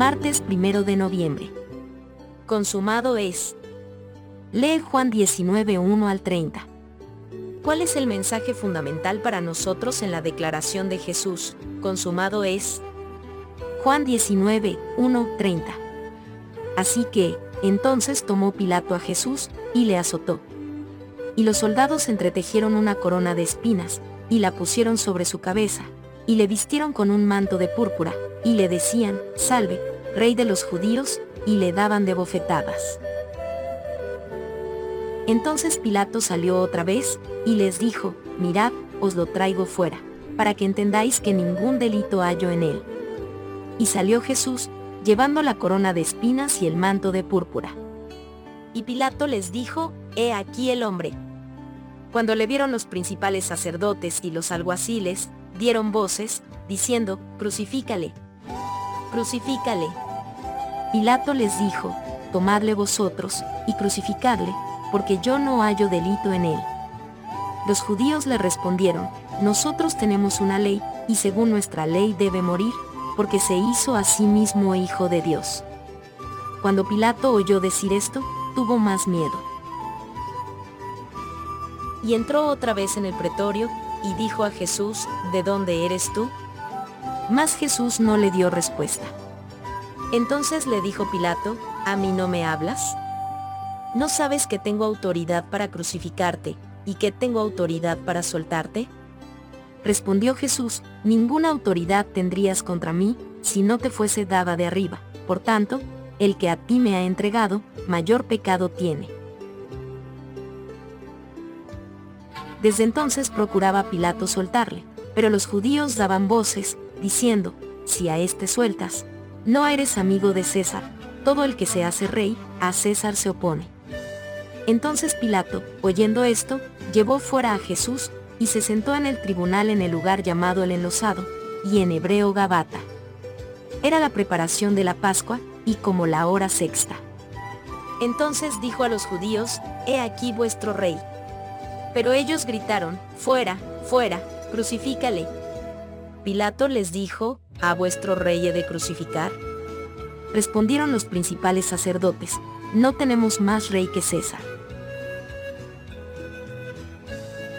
Martes 1 de noviembre. Consumado es. Lee Juan 19, 1 al 30. ¿Cuál es el mensaje fundamental para nosotros en la declaración de Jesús? Consumado es. Juan 19, 1, 30. Así que, entonces tomó Pilato a Jesús, y le azotó. Y los soldados entretejieron una corona de espinas, y la pusieron sobre su cabeza, y le vistieron con un manto de púrpura, y le decían, Salve, Rey de los judíos, y le daban de bofetadas. Entonces Pilato salió otra vez, y les dijo, Mirad, os lo traigo fuera, para que entendáis que ningún delito hallo en él. Y salió Jesús, llevando la corona de espinas y el manto de púrpura. Y Pilato les dijo, He aquí el hombre. Cuando le vieron los principales sacerdotes y los alguaciles, dieron voces, diciendo, Crucifícale. Crucifícale. Pilato les dijo, Tomadle vosotros, y crucificadle, porque yo no hallo delito en él. Los judíos le respondieron, Nosotros tenemos una ley, y según nuestra ley debe morir, porque se hizo a sí mismo hijo de Dios. Cuando Pilato oyó decir esto, tuvo más miedo. Y entró otra vez en el pretorio, y dijo a Jesús, ¿De dónde eres tú? Mas Jesús no le dio respuesta. Entonces le dijo Pilato, ¿A mí no me hablas? ¿No sabes que tengo autoridad para crucificarte, y que tengo autoridad para soltarte? Respondió Jesús, Ninguna autoridad tendrías contra mí, si no te fuese dada de arriba. Por tanto, el que a ti me ha entregado, mayor pecado tiene. Desde entonces procuraba Pilato soltarle, pero los judíos daban voces, diciendo, si a éste sueltas, no eres amigo de César, todo el que se hace rey, a César se opone. Entonces Pilato, oyendo esto, llevó fuera a Jesús, y se sentó en el tribunal en el lugar llamado el enlosado, y en hebreo Gabata. Era la preparación de la Pascua, y como la hora sexta. Entonces dijo a los judíos, He aquí vuestro rey. Pero ellos gritaron, Fuera, fuera, crucifícale. Pilato les dijo, ¿A vuestro rey he de crucificar? Respondieron los principales sacerdotes, No tenemos más rey que César.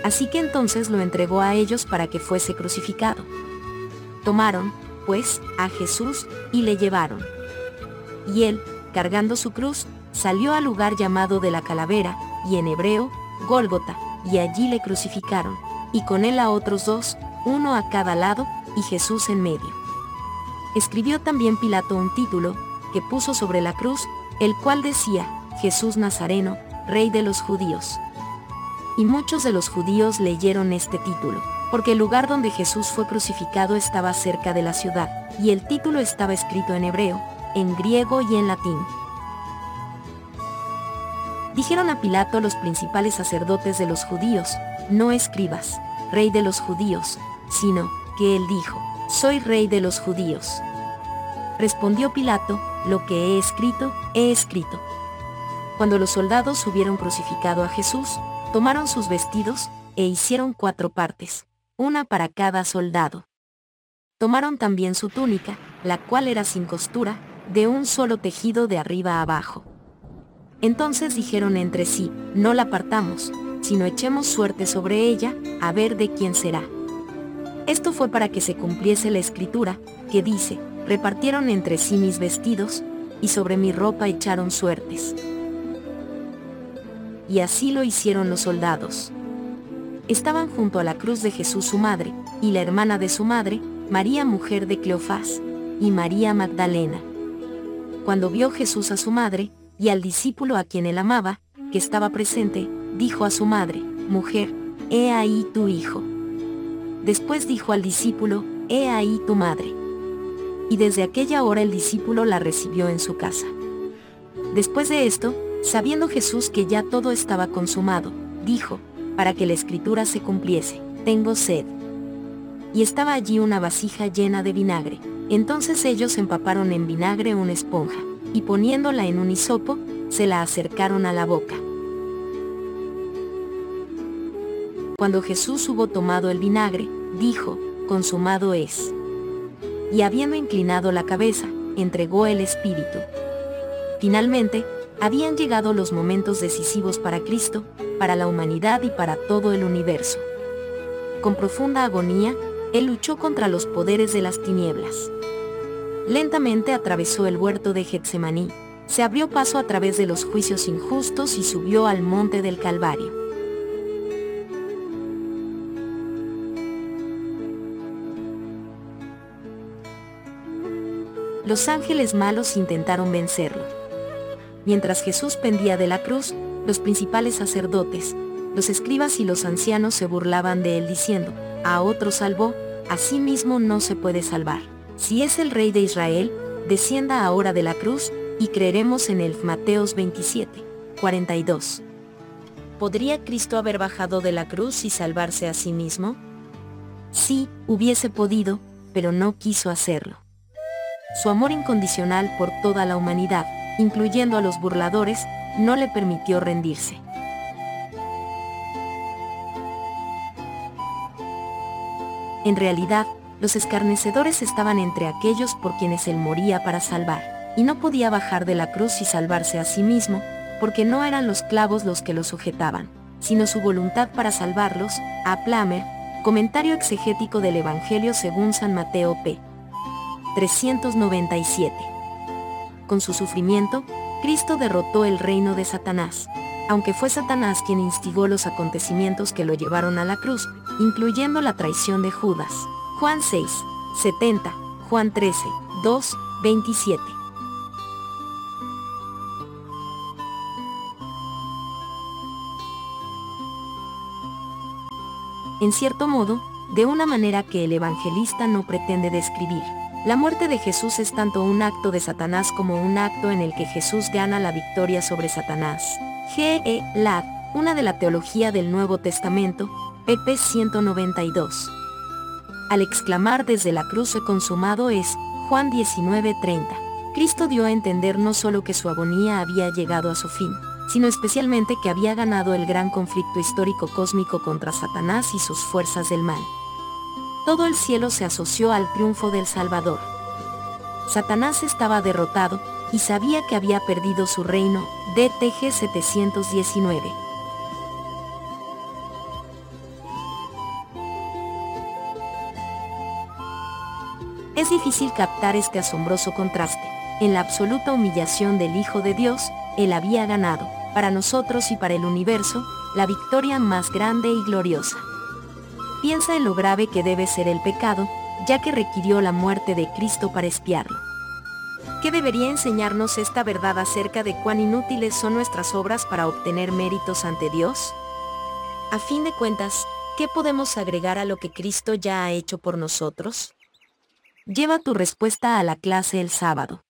Así que entonces lo entregó a ellos para que fuese crucificado. Tomaron, pues, a Jesús, y le llevaron y él, cargando su cruz, salió al lugar llamado de la calavera, y en hebreo, Gólgota, y allí le crucificaron, y con él a otros dos, uno a cada lado, y Jesús en medio. Escribió también Pilato un título, que puso sobre la cruz, el cual decía, Jesús Nazareno, Rey de los judíos. Y muchos de los judíos leyeron este título, porque el lugar donde Jesús fue crucificado estaba cerca de la ciudad, y el título estaba escrito en hebreo, en griego y en latín. Dijeron a Pilato los principales sacerdotes de los judíos, no escribas, rey de los judíos, sino, que él dijo, soy rey de los judíos. Respondió Pilato, lo que he escrito, he escrito. Cuando los soldados hubieron crucificado a Jesús, tomaron sus vestidos, e hicieron cuatro partes, una para cada soldado. Tomaron también su túnica, la cual era sin costura, de un solo tejido de arriba abajo. Entonces dijeron entre sí, no la partamos, sino echemos suerte sobre ella, a ver de quién será. Esto fue para que se cumpliese la escritura, que dice, repartieron entre sí mis vestidos, y sobre mi ropa echaron suertes. Y así lo hicieron los soldados. Estaban junto a la cruz de Jesús su madre, y la hermana de su madre, María mujer de Cleofás, y María Magdalena cuando vio Jesús a su madre, y al discípulo a quien él amaba, que estaba presente, dijo a su madre, Mujer, he ahí tu hijo. Después dijo al discípulo, He ahí tu madre. Y desde aquella hora el discípulo la recibió en su casa. Después de esto, sabiendo Jesús que ya todo estaba consumado, dijo, para que la escritura se cumpliese, tengo sed. Y estaba allí una vasija llena de vinagre entonces ellos empaparon en vinagre una esponja, y poniéndola en un hisopo, se la acercaron a la boca. Cuando Jesús hubo tomado el vinagre, dijo, consumado es. Y habiendo inclinado la cabeza, entregó el Espíritu. Finalmente, habían llegado los momentos decisivos para Cristo, para la humanidad y para todo el universo. Con profunda agonía, Él luchó contra los poderes de las tinieblas. Lentamente atravesó el huerto de Getsemaní, se abrió paso a través de los juicios injustos y subió al monte del Calvario. Los ángeles malos intentaron vencerlo. Mientras Jesús pendía de la cruz, los principales sacerdotes, los escribas y los ancianos se burlaban de él diciendo, a otro salvó, a sí mismo no se puede salvar. Si es el rey de Israel, descienda ahora de la cruz, y creeremos en él. Mateos 27, 42. ¿Podría Cristo haber bajado de la cruz y salvarse a sí mismo? Sí, hubiese podido, pero no quiso hacerlo. Su amor incondicional por toda la humanidad, incluyendo a los burladores, no le permitió rendirse. En realidad, los escarnecedores estaban entre aquellos por quienes él moría para salvar, y no podía bajar de la cruz y salvarse a sí mismo, porque no eran los clavos los que lo sujetaban, sino su voluntad para salvarlos, a Plamer, comentario exegético del Evangelio según San Mateo p. 397. Con su sufrimiento, Cristo derrotó el reino de Satanás, aunque fue Satanás quien instigó los acontecimientos que lo llevaron a la cruz, incluyendo la traición de Judas. Juan 6, 70, Juan 13, 2, 27. En cierto modo, de una manera que el evangelista no pretende describir. La muerte de Jesús es tanto un acto de Satanás como un acto en el que Jesús gana la victoria sobre Satanás. G. E. Una de la teología del Nuevo Testamento, pp 192. Al exclamar desde la cruz he consumado es, Juan 19:30. Cristo dio a entender no solo que su agonía había llegado a su fin, sino especialmente que había ganado el gran conflicto histórico cósmico contra Satanás y sus fuerzas del mal todo el cielo se asoció al triunfo del Salvador. Satanás estaba derrotado y sabía que había perdido su reino, DTG 719. Es difícil captar este asombroso contraste. En la absoluta humillación del Hijo de Dios, Él había ganado, para nosotros y para el universo, la victoria más grande y gloriosa piensa en lo grave que debe ser el pecado, ya que requirió la muerte de Cristo para espiarlo. ¿Qué debería enseñarnos esta verdad acerca de cuán inútiles son nuestras obras para obtener méritos ante Dios? A fin de cuentas, ¿qué podemos agregar a lo que Cristo ya ha hecho por nosotros? Lleva tu respuesta a la clase el sábado.